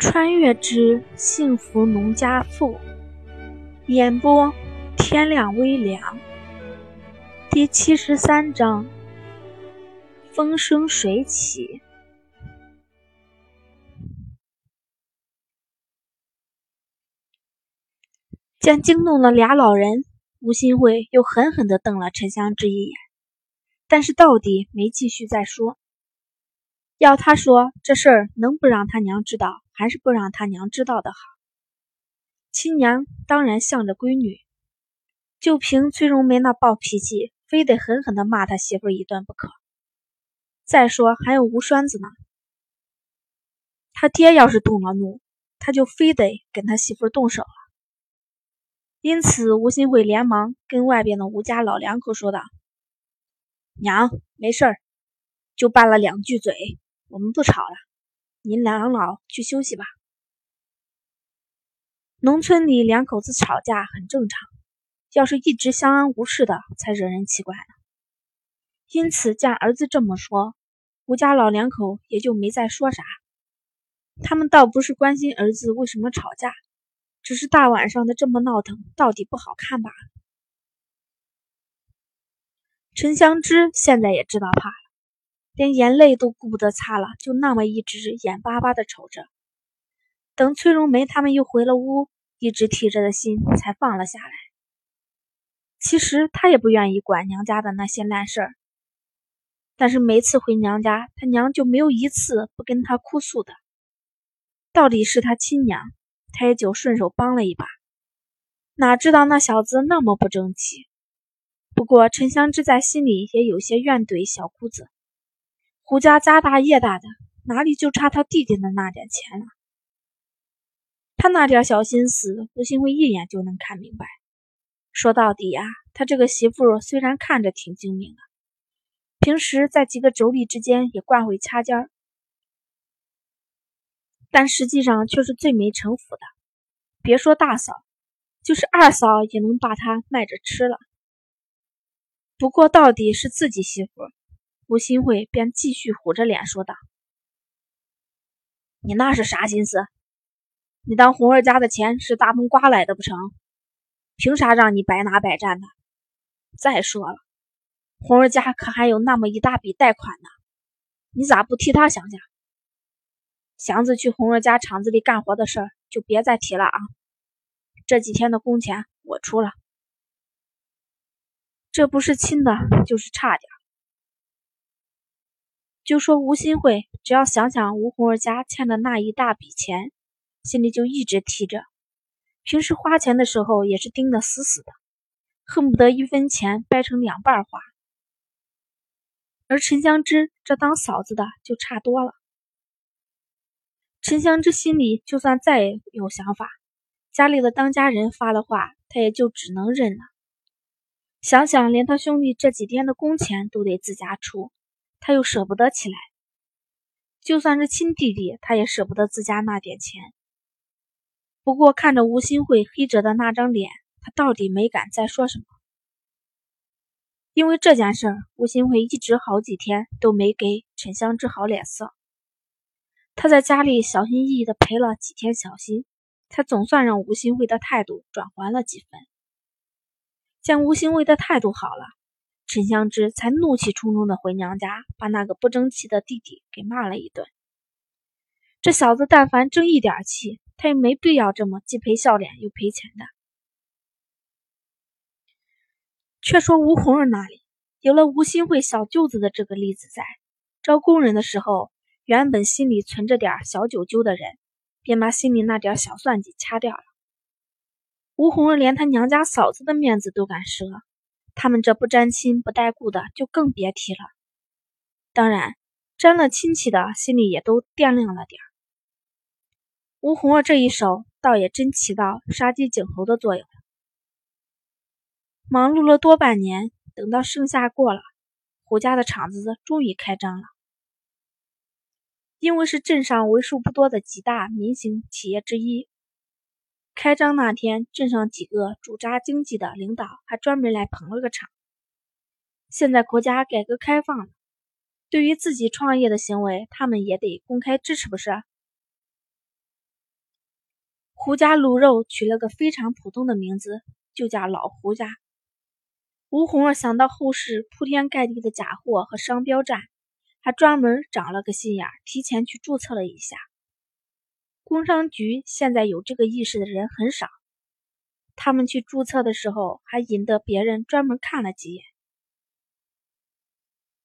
穿越之幸福农家妇，演播天亮微凉。第七十三章，风生水起。见惊动了俩老人，吴新慧又狠狠地瞪了陈香芝一眼，但是到底没继续再说。要他说这事儿能不让他娘知道？还是不让他娘知道的好。亲娘当然向着闺女，就凭崔荣梅那暴脾气，非得狠狠的骂他媳妇一顿不可。再说还有吴栓子呢，他爹要是动了怒，他就非得跟他媳妇动手了。因此，吴新慧连忙跟外边的吴家老两口说道：“娘，没事儿，就拌了两句嘴，我们不吵了。”您两老去休息吧。农村里两口子吵架很正常，要是一直相安无事的，才惹人奇怪呢。因此，见儿子这么说，吴家老两口也就没再说啥。他们倒不是关心儿子为什么吵架，只是大晚上的这么闹腾，到底不好看罢了。陈香芝现在也知道怕了。连眼泪都顾不得擦了，就那么一直眼巴巴的瞅着。等崔荣梅他们又回了屋，一直提着的心才放了下来。其实他也不愿意管娘家的那些烂事儿，但是每次回娘家，他娘就没有一次不跟他哭诉的。到底是他亲娘，他也就顺手帮了一把。哪知道那小子那么不争气。不过陈香芝在心里也有些怨怼小姑子。胡家家大业大的，哪里就差他弟弟的那点钱了？他那点小心思，胡新辉一眼就能看明白。说到底呀，他这个媳妇虽然看着挺精明的，平时在几个妯娌之间也惯会掐尖儿，但实际上却是最没城府的。别说大嫂，就是二嫂也能把他卖着吃了。不过到底是自己媳妇。吴新慧便继续虎着脸说道：“你那是啥心思？你当红儿家的钱是大风刮来的不成？凭啥让你白拿白占的？再说了，红儿家可还有那么一大笔贷款呢，你咋不替他想想？祥子去红儿家厂子里干活的事儿就别再提了啊！这几天的工钱我出了，这不是亲的，就是差点。”就说吴新慧，只要想想吴红儿家欠的那一大笔钱，心里就一直提着。平时花钱的时候也是盯得死死的，恨不得一分钱掰成两半花。而陈香芝这当嫂子的就差多了。陈香芝心里就算再有想法，家里的当家人发了话，她也就只能认了。想想连他兄弟这几天的工钱都得自家出。他又舍不得起来，就算是亲弟弟，他也舍不得自家那点钱。不过看着吴新慧黑着的那张脸，他到底没敢再说什么。因为这件事，吴新慧一直好几天都没给陈香治好脸色。他在家里小心翼翼的陪了几天小心，才总算让吴新慧的态度转还了几分。见吴新慧的态度好了。陈香芝才怒气冲冲的回娘家，把那个不争气的弟弟给骂了一顿。这小子但凡争一点气，他也没必要这么既赔笑脸又赔钱的。却说吴红儿那里有了吴新慧小舅子的这个例子在，招工人的时候，原本心里存着点小九九的人，便把心里那点小算计掐掉了。吴红儿连他娘家嫂子的面子都敢折。他们这不沾亲不带故的，就更别提了。当然，沾了亲戚的，心里也都掂量了点吴红儿这一手，倒也真起到杀鸡儆猴的作用了。忙碌了多半年，等到盛夏过了，胡家的厂子终于开张了。因为是镇上为数不多的几大民营企业之一。开张那天，镇上几个主扎经济的领导还专门来捧了个场。现在国家改革开放了，对于自己创业的行为，他们也得公开支持，不是？胡家卤肉取了个非常普通的名字，就叫老胡家。吴红儿想到后市铺天盖地的假货和商标战，还专门长了个心眼，提前去注册了一下。工商局现在有这个意识的人很少，他们去注册的时候还引得别人专门看了几眼。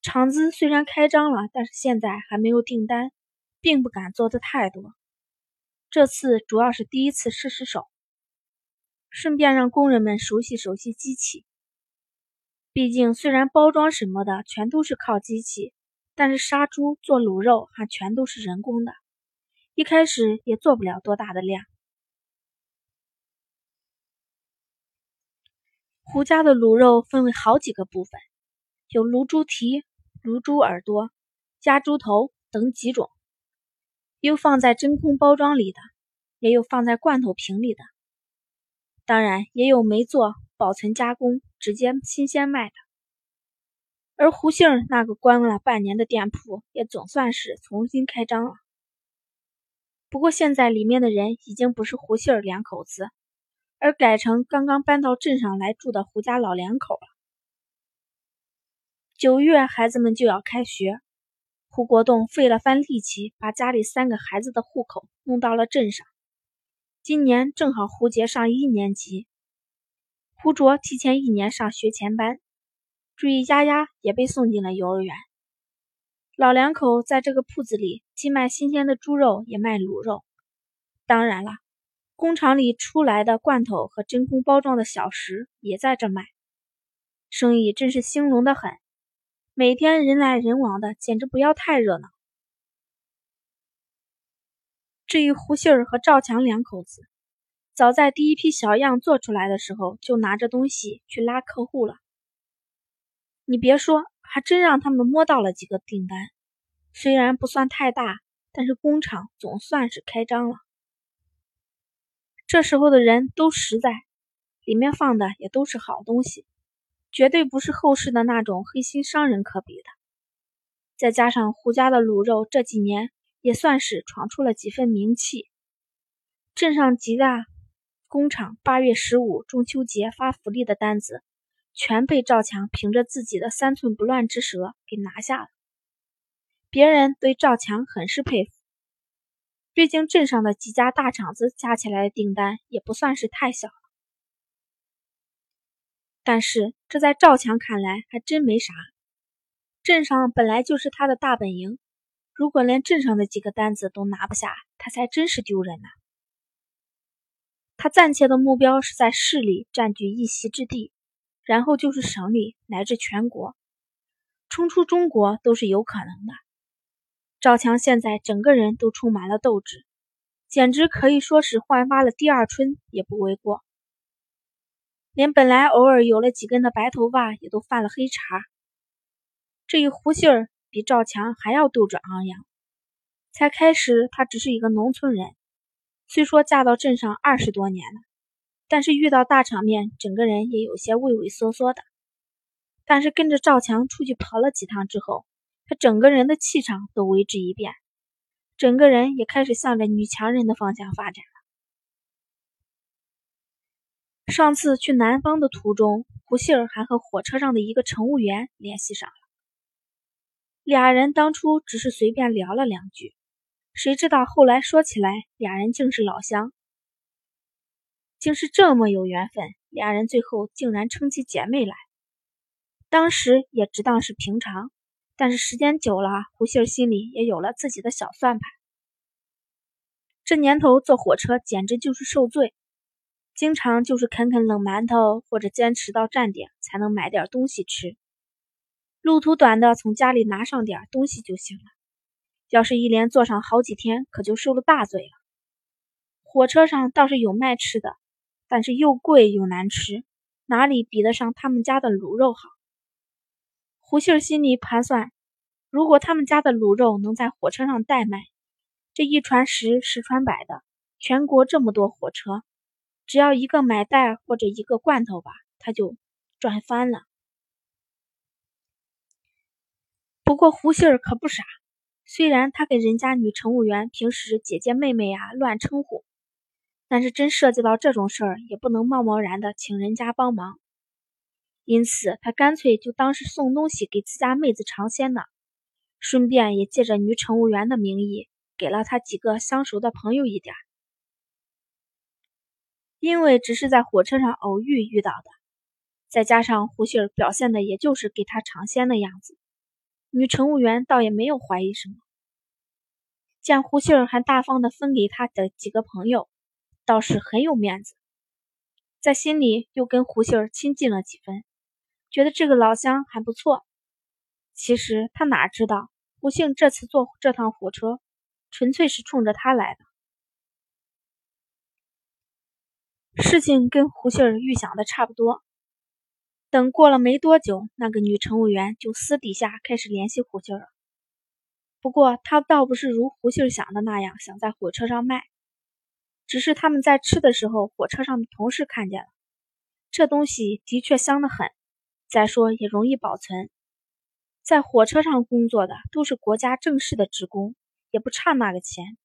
厂子虽然开张了，但是现在还没有订单，并不敢做的太多。这次主要是第一次试试手，顺便让工人们熟悉熟悉机器。毕竟虽然包装什么的全都是靠机器，但是杀猪做卤肉还全都是人工的。一开始也做不了多大的量。胡家的卤肉分为好几个部分，有卤猪蹄、卤猪耳朵、加猪头等几种，有放在真空包装里的，也有放在罐头瓶里的，当然也有没做保存加工直接新鲜卖的。而胡杏那个关了半年的店铺，也总算是重新开张了。不过现在里面的人已经不是胡杏儿两口子，而改成刚刚搬到镇上来住的胡家老两口了。九月孩子们就要开学，胡国栋费了番力气把家里三个孩子的户口弄到了镇上。今年正好胡杰上一年级，胡卓提前一年上学前班，注意丫丫也被送进了幼儿园。老两口在这个铺子里，既卖新鲜的猪肉，也卖卤肉。当然了，工厂里出来的罐头和真空包装的小食也在这卖，生意真是兴隆的很。每天人来人往的，简直不要太热闹。至于胡杏儿和赵强两口子，早在第一批小样做出来的时候，就拿着东西去拉客户了。你别说。还真让他们摸到了几个订单，虽然不算太大，但是工厂总算是开张了。这时候的人都实在，里面放的也都是好东西，绝对不是后世的那种黑心商人可比的。再加上胡家的卤肉这几年也算是闯出了几分名气，镇上几大工厂八月十五中秋节发福利的单子。全被赵强凭着自己的三寸不烂之舌给拿下了。别人对赵强很是佩服，毕竟镇上的几家大厂子加起来的订单也不算是太小了。但是这在赵强看来还真没啥，镇上本来就是他的大本营，如果连镇上的几个单子都拿不下，他才真是丢人呢。他暂且的目标是在市里占据一席之地。然后就是省里乃至全国，冲出中国都是有可能的。赵强现在整个人都充满了斗志，简直可以说是焕发了第二春也不为过。连本来偶尔有了几根的白头发也都犯了黑茬。这一胡杏儿比赵强还要斗志昂扬。才开始，他只是一个农村人，虽说嫁到镇上二十多年了。但是遇到大场面，整个人也有些畏畏缩缩的。但是跟着赵强出去跑了几趟之后，他整个人的气场都为之一变，整个人也开始向着女强人的方向发展了。上次去南方的途中，胡杏儿还和火车上的一个乘务员联系上了，俩人当初只是随便聊了两句，谁知道后来说起来，俩人竟是老乡。竟是这么有缘分，俩人最后竟然称起姐妹来。当时也只当是平常，但是时间久了，胡杏儿心里也有了自己的小算盘。这年头坐火车简直就是受罪，经常就是啃啃冷馒头，或者坚持到站点才能买点东西吃。路途短的，从家里拿上点东西就行了。要是一连坐上好几天，可就受了大罪了。火车上倒是有卖吃的。但是又贵又难吃，哪里比得上他们家的卤肉好？胡杏儿心里盘算，如果他们家的卤肉能在火车上代卖，这一传十，十传百的，全国这么多火车，只要一个买袋或者一个罐头吧，他就赚翻了。不过胡杏儿可不傻，虽然他给人家女乘务员平时姐姐妹妹呀乱称呼。但是真涉及到这种事儿，也不能贸贸然的请人家帮忙，因此他干脆就当是送东西给自家妹子尝鲜呢，顺便也借着女乘务员的名义，给了他几个相熟的朋友一点。因为只是在火车上偶遇遇到的，再加上胡杏儿表现的也就是给他尝鲜的样子，女乘务员倒也没有怀疑什么。见胡杏儿还大方的分给他的几个朋友。倒是很有面子，在心里又跟胡杏儿亲近了几分，觉得这个老乡还不错。其实他哪知道，胡杏这次坐这趟火车，纯粹是冲着他来的。事情跟胡杏儿预想的差不多。等过了没多久，那个女乘务员就私底下开始联系胡杏儿。不过她倒不是如胡杏儿想的那样，想在火车上卖。只是他们在吃的时候，火车上的同事看见了，这东西的确香得很。再说也容易保存，在火车上工作的都是国家正式的职工，也不差那个钱，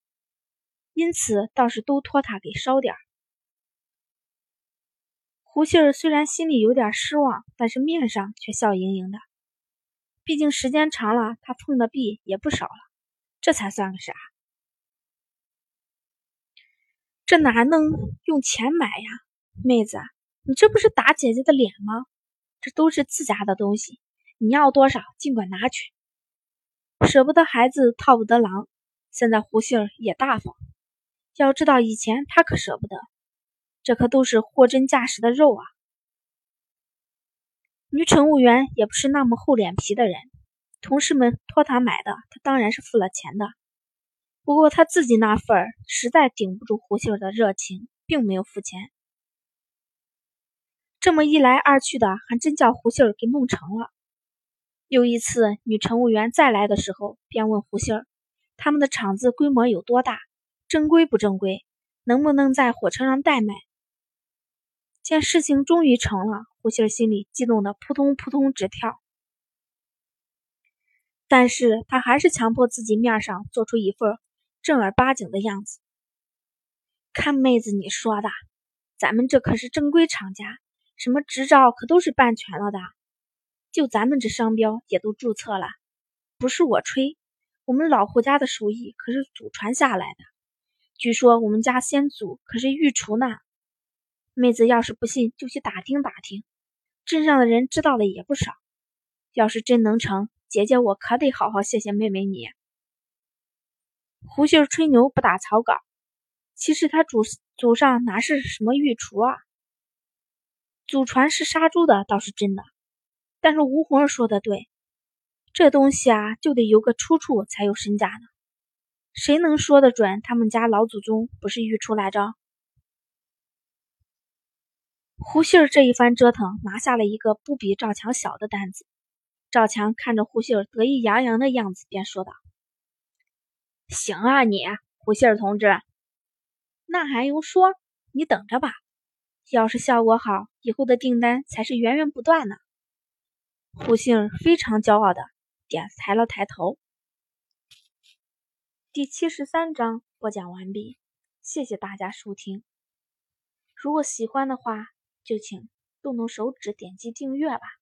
因此倒是都托他给烧点儿。胡杏儿虽然心里有点失望，但是面上却笑盈盈的。毕竟时间长了，他碰的壁也不少了，这才算个啥？这哪能用钱买呀，妹子，你这不是打姐姐的脸吗？这都是自家的东西，你要多少尽管拿去。舍不得孩子套不得狼，现在胡杏儿也大方。要知道以前他可舍不得，这可都是货真价实的肉啊。女乘务员也不是那么厚脸皮的人，同事们托他买的，他当然是付了钱的。不过他自己那份儿实在顶不住胡杏儿的热情，并没有付钱。这么一来二去的，还真叫胡杏儿给弄成了。又一次，女乘务员再来的时候，便问胡杏儿：“他们的厂子规模有多大？正规不正规？能不能在火车上代卖？”见事情终于成了，胡杏儿心里激动的扑通扑通直跳。但是她还是强迫自己面上做出一份。正儿八经的样子，看妹子你说的，咱们这可是正规厂家，什么执照可都是办全了的，就咱们这商标也都注册了。不是我吹，我们老胡家的手艺可是祖传下来的。据说我们家先祖可是御厨呢。妹子要是不信，就去打听打听，镇上的人知道的也不少。要是真能成，姐姐我可得好好谢谢妹妹你。胡杏儿吹牛不打草稿，其实他祖祖上哪是什么御厨啊？祖传是杀猪的倒是真的，但是吴红儿说的对，这东西啊就得有个出处才有身价呢。谁能说得准他们家老祖宗不是御厨来着？胡杏儿这一番折腾，拿下了一个不比赵强小的单子。赵强看着胡杏儿得意洋洋的样子，便说道。行啊，你胡杏儿同志，那还用说？你等着吧，要是效果好，以后的订单才是源源不断呢。胡杏儿非常骄傲的点抬了抬头。第七十三章播讲完毕，谢谢大家收听。如果喜欢的话，就请动动手指点击订阅吧。